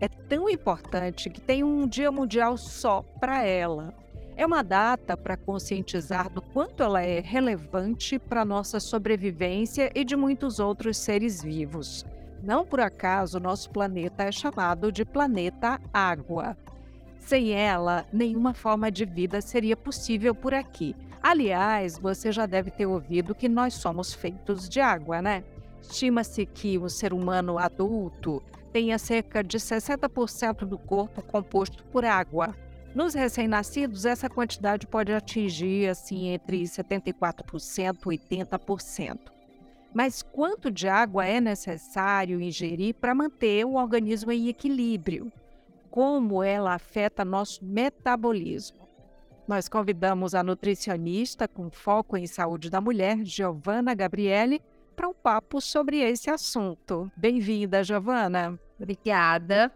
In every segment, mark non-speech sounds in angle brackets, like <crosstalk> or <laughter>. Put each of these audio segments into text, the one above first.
é tão importante que tem um Dia Mundial só para ela. É uma data para conscientizar do quanto ela é relevante para nossa sobrevivência e de muitos outros seres vivos. Não por acaso nosso planeta é chamado de planeta água. Sem ela, nenhuma forma de vida seria possível por aqui. Aliás, você já deve ter ouvido que nós somos feitos de água, né? Estima-se que o ser humano adulto tenha cerca de 60% do corpo composto por água. Nos recém-nascidos, essa quantidade pode atingir assim entre 74% e 80%. Mas quanto de água é necessário ingerir para manter o organismo em equilíbrio? Como ela afeta nosso metabolismo? Nós convidamos a nutricionista com foco em saúde da mulher, Giovana Gabriele, para um papo sobre esse assunto. Bem-vinda, Giovana. Obrigada.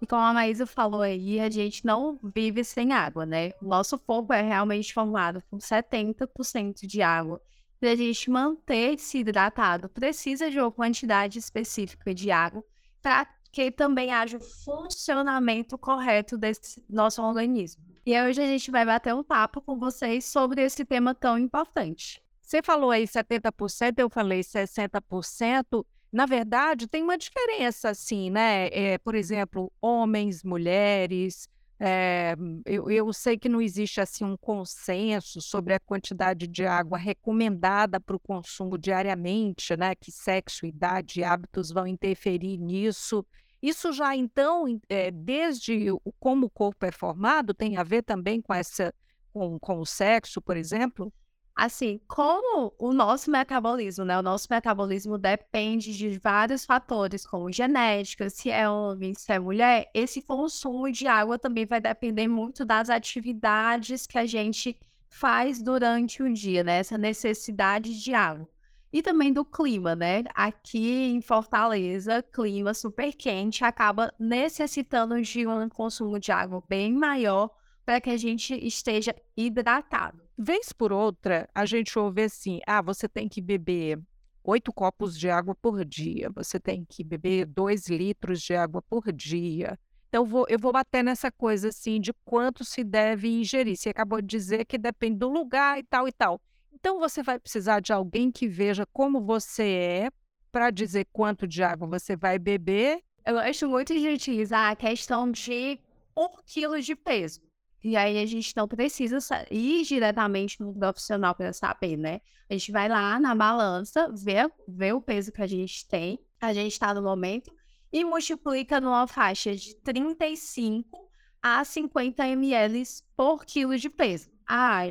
E como a Maísa falou aí, a gente não vive sem água, né? O nosso corpo é realmente formado por 70% de água. Para a gente manter-se hidratado, precisa de uma quantidade específica de água para que também haja o funcionamento correto desse nosso organismo. E hoje a gente vai bater um papo com vocês sobre esse tema tão importante. Você falou aí 70%, eu falei 60%. Na verdade, tem uma diferença, assim, né? É, por exemplo, homens, mulheres. É, eu, eu sei que não existe assim um consenso sobre a quantidade de água recomendada para o consumo diariamente, né? Que sexo, idade e hábitos vão interferir nisso. Isso já, então, é, desde como o corpo é formado, tem a ver também com, essa, com, com o sexo, por exemplo? Assim, como o nosso metabolismo, né? O nosso metabolismo depende de vários fatores, como genética, se é homem, se é mulher, esse consumo de água também vai depender muito das atividades que a gente faz durante o dia, né? Essa necessidade de água e também do clima, né? Aqui em Fortaleza, clima super quente, acaba necessitando de um consumo de água bem maior para que a gente esteja hidratado. Vez por outra, a gente ouve assim: ah, você tem que beber oito copos de água por dia, você tem que beber dois litros de água por dia. Então, vou, eu vou bater nessa coisa assim de quanto se deve ingerir. Você acabou de dizer que depende do lugar e tal e tal. Então você vai precisar de alguém que veja como você é para dizer quanto de água você vai beber. Eu gosto muito de utilizar a questão de por quilo de peso. E aí a gente não precisa ir diretamente no profissional para saber, né? A gente vai lá na balança, vê, vê o peso que a gente tem, a gente está no momento, e multiplica numa faixa de 35 a 50 ml por quilo de peso. Ah,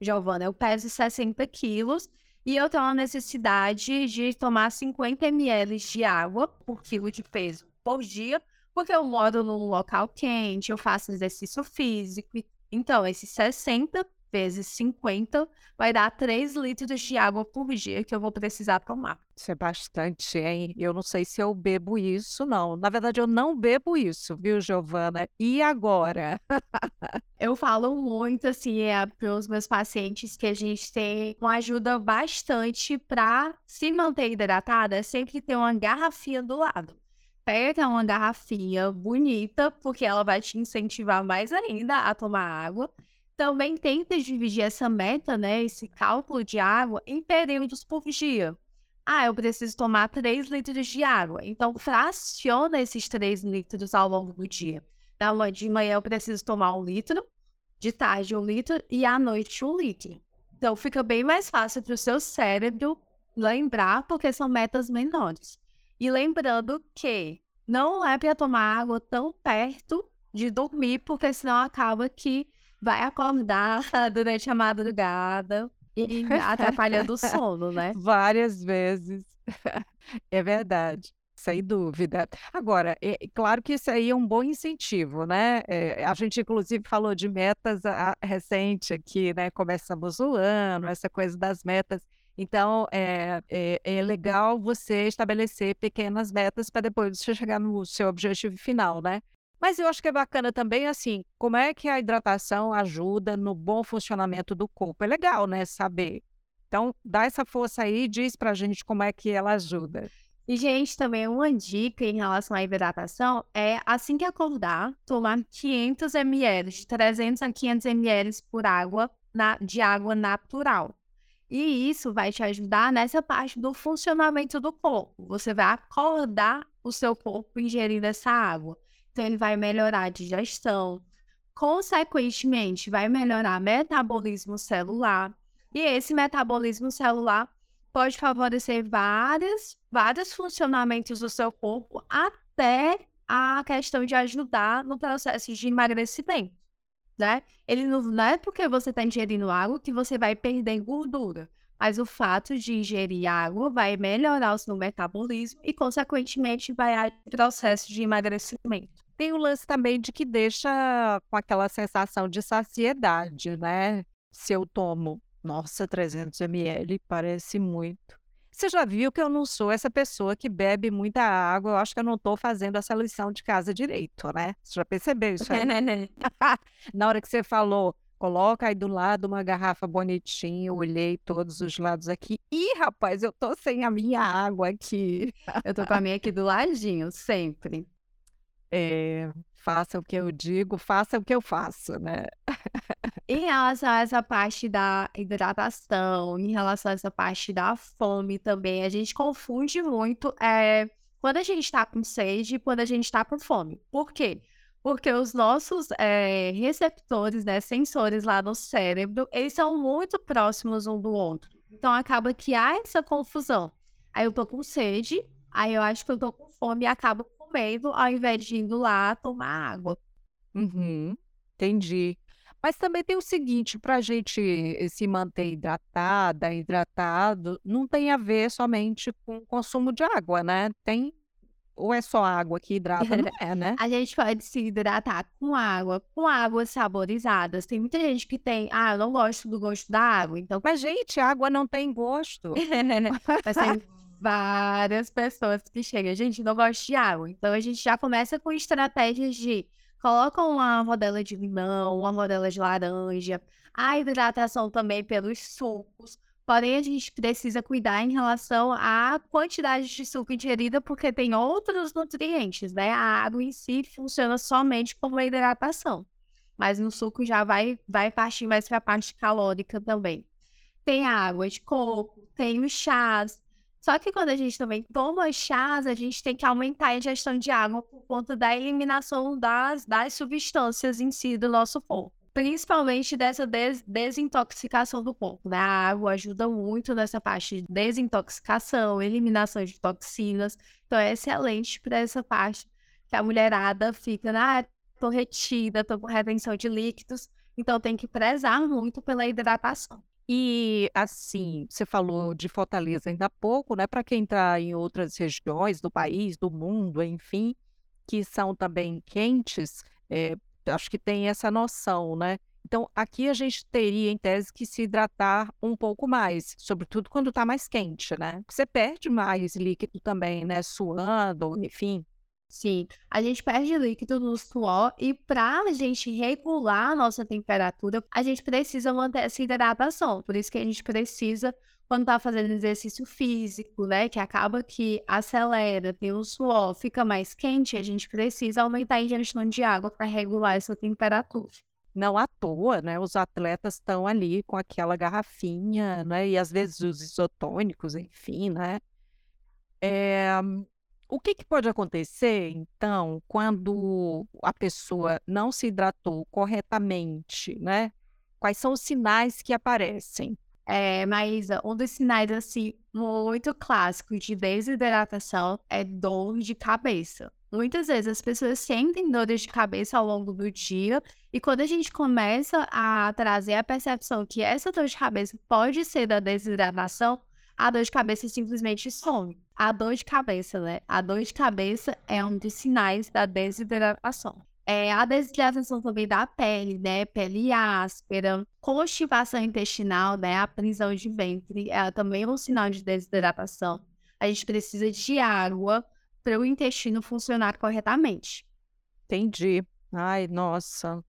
Giovana, eu peso 60 quilos e eu tenho a necessidade de tomar 50 ml de água por quilo de peso por dia, porque eu moro num local quente, eu faço exercício físico. Então, esses 60 vezes 50 vai dar 3 litros de água por dia que eu vou precisar tomar. Isso é bastante, hein? Eu não sei se eu bebo isso, não. Na verdade, eu não bebo isso, viu, Giovana? E agora? <laughs> eu falo muito, assim, é, para os meus pacientes que a gente tem uma ajuda bastante para se manter hidratada, é sempre ter uma garrafinha do lado pega uma garrafinha bonita, porque ela vai te incentivar mais ainda a tomar água também tenta dividir essa meta, né, esse cálculo de água, em períodos por dia. Ah, eu preciso tomar 3 litros de água. Então, fraciona esses 3 litros ao longo do dia. Então, de manhã eu preciso tomar um litro, de tarde um litro e à noite um litro. Então, fica bem mais fácil para o seu cérebro lembrar, porque são metas menores. E lembrando que não é para tomar água tão perto de dormir, porque senão acaba que vai acordar durante a madrugada e atrapalhando o sono, né? <laughs> Várias vezes. <laughs> É verdade. Sem dúvida. Agora, é claro que isso aí é um bom incentivo, né? É, a gente, inclusive, falou de metas a, recente aqui, né? Começamos o ano, essa coisa das metas. Então, é, é, é legal você estabelecer pequenas metas para depois você chegar no seu objetivo final, né? Mas eu acho que é bacana também, assim, como é que a hidratação ajuda no bom funcionamento do corpo. É legal, né, saber. Então, dá essa força aí e diz pra gente como é que ela ajuda. E, gente, também uma dica em relação à hidratação é, assim que acordar, tomar 500 ml, de 300 a 500 ml por água, na, de água natural. E isso vai te ajudar nessa parte do funcionamento do corpo. Você vai acordar o seu corpo ingerindo essa água. Então, ele vai melhorar a digestão. Consequentemente, vai melhorar metabolismo celular. E esse metabolismo celular pode favorecer vários, vários funcionamentos do seu corpo, até a questão de ajudar no processo de emagrecimento né? Ele não, não é porque você está ingerindo água que você vai perder gordura. Mas o fato de ingerir água vai melhorar o seu metabolismo e, consequentemente, vai ao processo de emagrecimento. Tem o lance também de que deixa com aquela sensação de saciedade, né? Se eu tomo, nossa, 300 ml, parece muito. Você já viu que eu não sou essa pessoa que bebe muita água. Eu acho que eu não estou fazendo essa lição de casa direito, né? Você já percebeu isso aí? <laughs> <laughs> Na hora que você falou, coloca aí do lado uma garrafa bonitinha, eu olhei todos os lados aqui. Ih, rapaz, eu tô sem a minha água aqui. Eu tô com a minha aqui do ladinho, sempre. É, faça o que eu digo, faça o que eu faço, né? Em relação a essa parte da hidratação, em relação a essa parte da fome também, a gente confunde muito é, quando a gente está com sede e quando a gente está com fome. Por quê? Porque os nossos é, receptores, né, sensores lá no cérebro, eles são muito próximos um do outro. Então acaba que há essa confusão. Aí eu tô com sede, aí eu acho que eu tô com fome e acabo comendo ao invés de indo lá tomar água. Uhum, entendi. Mas também tem o seguinte, para a gente se manter hidratada, hidratado, não tem a ver somente com o consumo de água, né? Tem ou é só água que hidrata? Não é, né? <laughs> A gente pode se hidratar com água, com águas saborizadas. Tem muita gente que tem, ah, eu não gosto do gosto da água, então. Mas, gente, água não tem gosto. <laughs> Mas tem <laughs> várias pessoas que chegam, gente, não gosto de água. Então a gente já começa com estratégias de colocam uma rodela de limão, uma rodela de laranja, a hidratação também pelos sucos. Porém, a gente precisa cuidar em relação à quantidade de suco ingerida, porque tem outros nutrientes, né? A água em si funciona somente como hidratação, mas no suco já vai, vai partir mais para a parte calórica também. Tem a água de coco, tem os chás, só que quando a gente também toma chás, a gente tem que aumentar a ingestão de água por conta da eliminação das, das substâncias em si do nosso corpo. Principalmente dessa des desintoxicação do corpo, né? A água ajuda muito nessa parte de desintoxicação, eliminação de toxinas. Então é excelente para essa parte que a mulherada fica, ah, tô retida, tô com retenção de líquidos. Então tem que prezar muito pela hidratação. E assim, você falou de Fortaleza ainda há pouco, né? Para quem está em outras regiões do país, do mundo, enfim, que são também quentes, é, acho que tem essa noção, né? Então, aqui a gente teria, em tese, que se hidratar um pouco mais, sobretudo quando está mais quente, né? Você perde mais líquido também, né? Suando, enfim. Sim, a gente perde líquido no suor e para a gente regular a nossa temperatura, a gente precisa manter essa hidratação. Por isso que a gente precisa, quando tá fazendo exercício físico, né, que acaba que acelera, tem o suor, fica mais quente, a gente precisa aumentar a ingestão de água para regular essa temperatura. Não à toa, né? Os atletas estão ali com aquela garrafinha, né? E às vezes os isotônicos, enfim, né? É, o que, que pode acontecer, então, quando a pessoa não se hidratou corretamente, né? Quais são os sinais que aparecem? É, Maísa, um dos sinais, assim, muito clássicos de desidratação é dor de cabeça. Muitas vezes as pessoas sentem dores de cabeça ao longo do dia, e quando a gente começa a trazer a percepção que essa dor de cabeça pode ser da desidratação, a dor de cabeça simplesmente some. A dor de cabeça, né? A dor de cabeça é um dos sinais da desidratação. É, a desidratação também da pele, né? Pele áspera, constipação intestinal, né? A prisão de ventre, é também um sinal de desidratação. A gente precisa de água para o intestino funcionar corretamente. Entendi. Ai, nossa.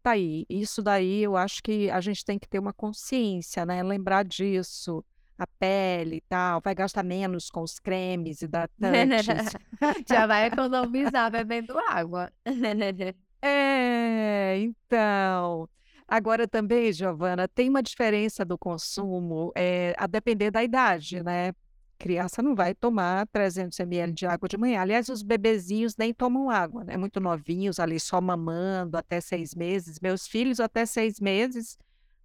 Tá aí. Isso daí eu acho que a gente tem que ter uma consciência, né? Lembrar disso a pele e tal, vai gastar menos com os cremes hidratantes. <laughs> Já vai economizar bebendo água. <laughs> É, então. Agora também, Giovana, tem uma diferença do consumo, é, a depender da idade, né? Criança não vai tomar 300 ml de água de manhã. Aliás, os bebezinhos nem tomam água, né? Muito novinhos, ali só mamando até seis meses. Meus filhos até seis meses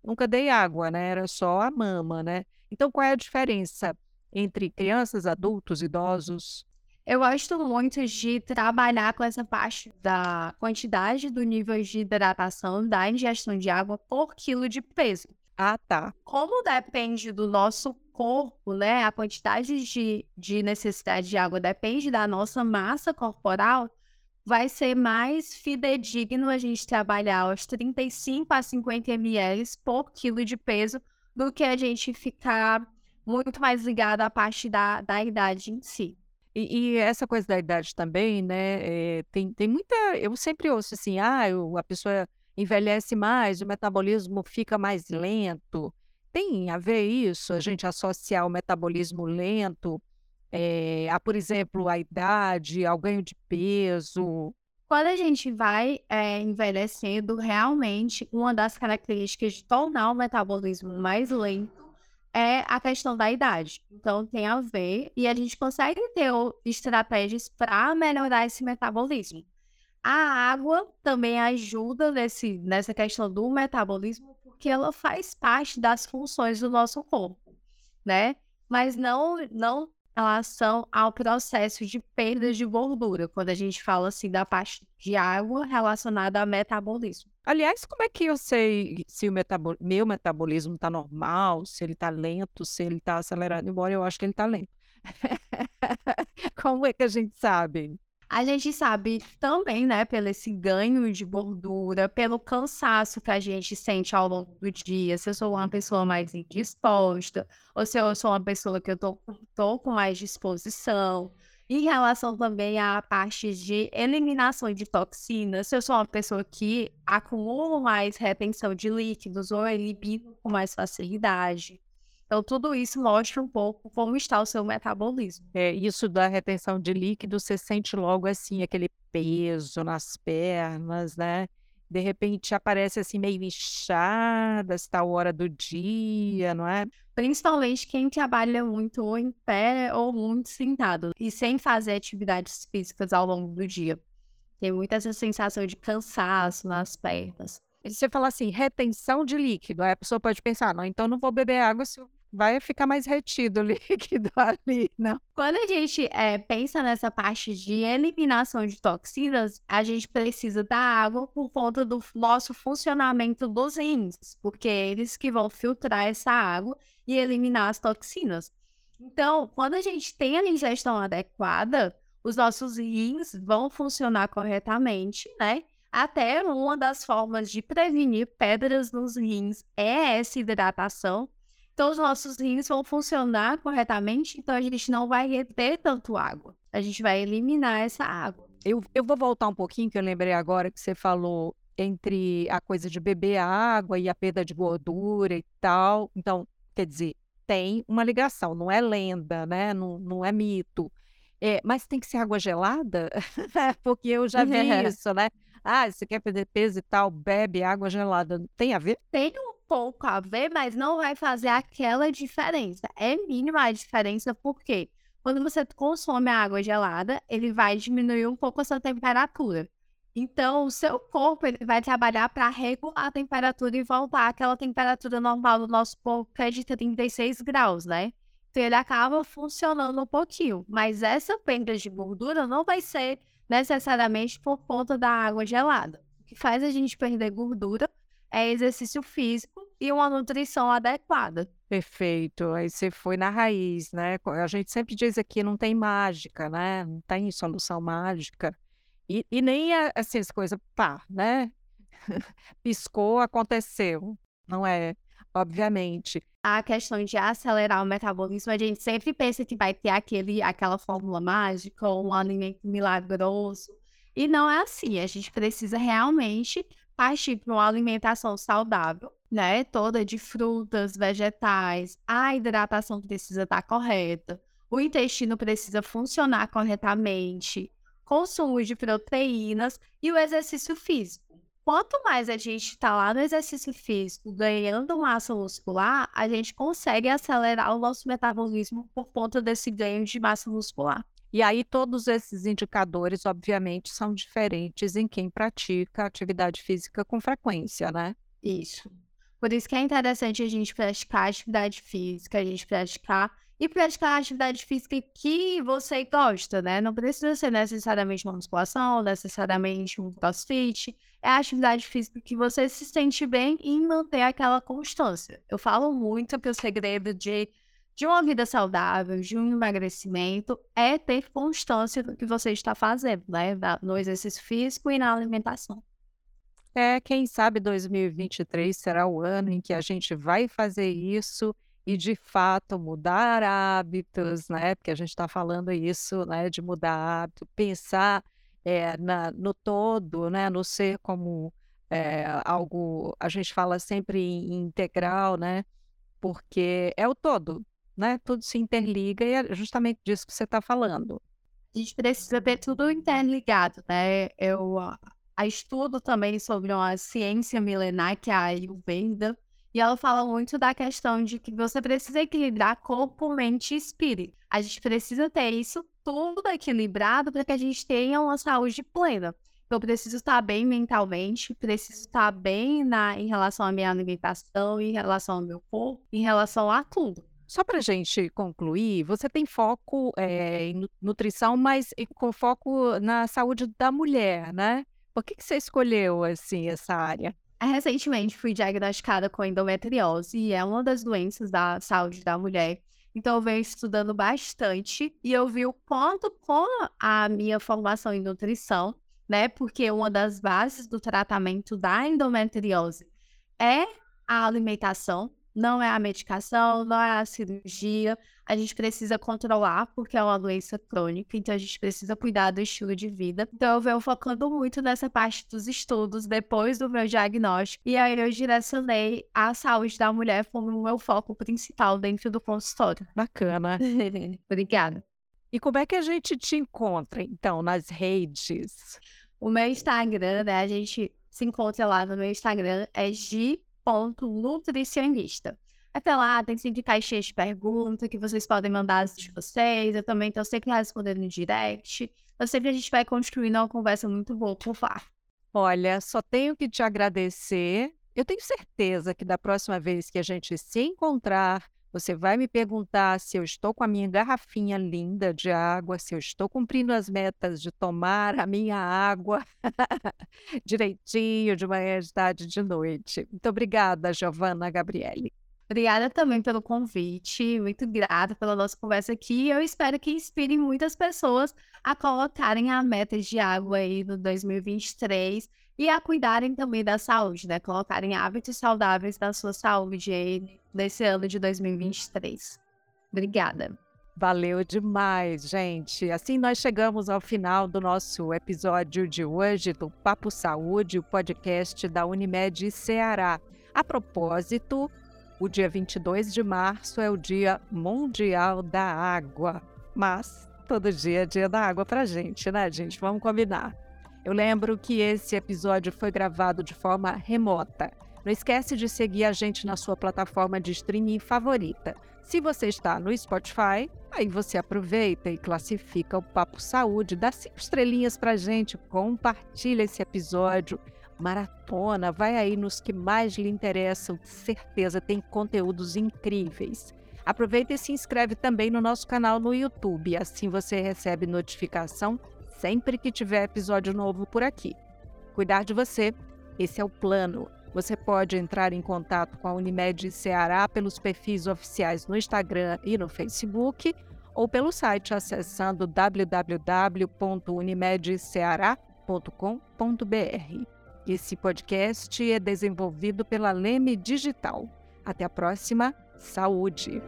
nunca dei água, né? Era só a mama, né? Então, qual é a diferença entre crianças, adultos, idosos? Eu gosto muito de trabalhar com essa parte da quantidade do nível de hidratação, da ingestão de água por quilo de peso. Ah, tá. Como depende do nosso corpo, né? A quantidade de, de necessidade de água depende da nossa massa corporal, vai ser mais fidedigno a gente trabalhar os 35 a 50 ml por quilo de peso do que a gente ficar muito mais ligado à parte da, da idade em si. E, e essa coisa da idade também, né? É, tem, tem muita. Eu sempre ouço assim, ah, eu, a pessoa envelhece mais, o metabolismo fica mais lento. Tem a ver isso, a gente associar o metabolismo lento é, a, por exemplo, a idade, ao ganho de peso? Quando a gente vai é, envelhecendo, realmente uma das características de tornar o metabolismo mais lento é a questão da idade. Então, tem a ver, e a gente consegue ter estratégias para melhorar esse metabolismo. A água também ajuda nesse, nessa questão do metabolismo, porque ela faz parte das funções do nosso corpo, né? Mas não, não relação ao processo de perda de gordura, quando a gente fala assim da parte de água relacionada ao metabolismo. Aliás, como é que eu sei se o metabol... meu metabolismo está normal, se ele está lento, se ele está acelerado? Embora eu acho que ele está lento. <laughs> como é que a gente sabe? A gente sabe também, né, pelo esse ganho de gordura, pelo cansaço que a gente sente ao longo do dia, se eu sou uma pessoa mais indisposta, ou se eu sou uma pessoa que eu tô, tô com mais disposição. Em relação também à parte de eliminação de toxinas, se eu sou uma pessoa que acumula mais retenção de líquidos ou elimino com mais facilidade. Então, tudo isso mostra um pouco como está o seu metabolismo. É, isso da retenção de líquido, você sente logo assim aquele peso nas pernas, né? De repente aparece assim meio inchada, está a hora do dia, não é? Principalmente quem trabalha muito ou em pé ou muito sentado e sem fazer atividades físicas ao longo do dia. Tem muita essa sensação de cansaço nas pernas. Você fala assim, retenção de líquido, aí a pessoa pode pensar, não, então não vou beber água se vai ficar mais retido o líquido ali, <laughs> não. Quando a gente é, pensa nessa parte de eliminação de toxinas, a gente precisa da água por conta do nosso funcionamento dos rins, porque é eles que vão filtrar essa água e eliminar as toxinas. Então, quando a gente tem a ingestão adequada, os nossos rins vão funcionar corretamente, né? Até uma das formas de prevenir pedras nos rins é essa hidratação, então, os nossos rins vão funcionar corretamente, então a gente não vai reter tanto água. A gente vai eliminar essa água. Eu, eu vou voltar um pouquinho, que eu lembrei agora que você falou entre a coisa de beber água e a perda de gordura e tal. Então, quer dizer, tem uma ligação, não é lenda, né? Não, não é mito. É, mas tem que ser água gelada? <laughs> Porque eu já vi <laughs> isso, né? Ah, você quer perder peso e tal, bebe água gelada. Tem a ver? Tem um pouco a ver, mas não vai fazer aquela diferença. É mínima a diferença porque quando você consome água gelada, ele vai diminuir um pouco a sua temperatura. Então, o seu corpo ele vai trabalhar para regular a temperatura e voltar àquela temperatura normal do nosso corpo, que é de 36 graus, né? Então, ele acaba funcionando um pouquinho. Mas essa perda de gordura não vai ser necessariamente por conta da água gelada. O que faz a gente perder gordura é exercício físico e uma nutrição adequada. Perfeito. Aí você foi na raiz, né? A gente sempre diz aqui, não tem mágica, né? Não tem solução mágica. E, e nem assim, as coisas, pá, né? <laughs> Piscou, aconteceu. Não é, obviamente. A questão de acelerar o metabolismo, a gente sempre pensa que vai ter aquele, aquela fórmula mágica, um alimento milagroso. E não é assim. A gente precisa realmente partir para uma alimentação saudável, né, toda de frutas, vegetais, a hidratação precisa estar correta, o intestino precisa funcionar corretamente, consumo de proteínas e o exercício físico. Quanto mais a gente está lá no exercício físico, ganhando massa muscular, a gente consegue acelerar o nosso metabolismo por conta desse ganho de massa muscular. E aí, todos esses indicadores, obviamente, são diferentes em quem pratica atividade física com frequência, né? Isso. Por isso que é interessante a gente praticar atividade física, a gente praticar e praticar atividade física que você gosta, né? Não precisa ser necessariamente uma musculação, necessariamente um crossfit. É a atividade física que você se sente bem e manter aquela constância. Eu falo muito que o segredo de de uma vida saudável, de um emagrecimento, é ter constância do que você está fazendo, né? No exercício físico e na alimentação. É, quem sabe 2023 será o ano em que a gente vai fazer isso e de fato mudar hábitos, né? Porque a gente está falando isso, né? De mudar hábito, pensar é, na, no todo, né? No ser como é, algo, a gente fala sempre em integral, né? Porque é o todo, né? Tudo se interliga e é justamente disso que você está falando. A gente precisa ter tudo interligado, né? Eu a estudo também sobre uma ciência milenar que é a Ayurveda, e ela fala muito da questão de que você precisa equilibrar corpo, mente e espírito. A gente precisa ter isso tudo equilibrado para que a gente tenha uma saúde plena. Então, eu preciso estar bem mentalmente, preciso estar bem na, em relação à minha alimentação, em relação ao meu corpo, em relação a tudo. Só para gente concluir, você tem foco é, em nutrição, mas com foco na saúde da mulher, né? Por que, que você escolheu assim essa área? Recentemente fui diagnosticada com endometriose e é uma das doenças da saúde da mulher. Então eu venho estudando bastante e eu vi o quanto com a minha formação em nutrição, né? Porque uma das bases do tratamento da endometriose é a alimentação, não é a medicação, não é a cirurgia. A gente precisa controlar, porque é uma doença crônica, então a gente precisa cuidar do estilo de vida. Então eu venho focando muito nessa parte dos estudos depois do meu diagnóstico, e aí eu direcionei a saúde da mulher como o meu foco principal dentro do consultório. Bacana. <laughs> Obrigada. E como é que a gente te encontra, então, nas redes? O meu Instagram, né? A gente se encontra lá no meu Instagram, é G nutricionista. Até lá, tem sempre caixinha de perguntas que vocês podem mandar as de vocês. Eu também estou sempre respondendo no direct. Eu sempre a gente vai construindo uma conversa muito boa por lá. Olha, só tenho que te agradecer. Eu tenho certeza que da próxima vez que a gente se encontrar, você vai me perguntar se eu estou com a minha garrafinha linda de água, se eu estou cumprindo as metas de tomar a minha água <laughs> direitinho, de manhã, de tarde, de noite. Muito obrigada, Giovana Gabriele. Obrigada também pelo convite, muito grata pela nossa conversa aqui. Eu espero que inspire muitas pessoas a colocarem a meta de água aí no 2023 e a cuidarem também da saúde, né? Colocarem hábitos saudáveis da sua saúde aí nesse ano de 2023. Obrigada. Valeu demais, gente. Assim nós chegamos ao final do nosso episódio de hoje do Papo Saúde, o podcast da Unimed Ceará. A propósito, o dia 22 de março é o Dia Mundial da Água. Mas todo dia é dia da água pra gente, né, gente? Vamos combinar. Eu lembro que esse episódio foi gravado de forma remota. Não esquece de seguir a gente na sua plataforma de streaming favorita. Se você está no Spotify, aí você aproveita e classifica o Papo Saúde, dá cinco estrelinhas pra gente, compartilha esse episódio, maratona, vai aí nos que mais lhe interessam, certeza tem conteúdos incríveis. Aproveita e se inscreve também no nosso canal no YouTube, assim você recebe notificação sempre que tiver episódio novo por aqui. Cuidar de você, esse é o plano. Você pode entrar em contato com a Unimed Ceará pelos perfis oficiais no Instagram e no Facebook ou pelo site acessando www.unimedceará.com.br. Esse podcast é desenvolvido pela Leme Digital. Até a próxima. Saúde!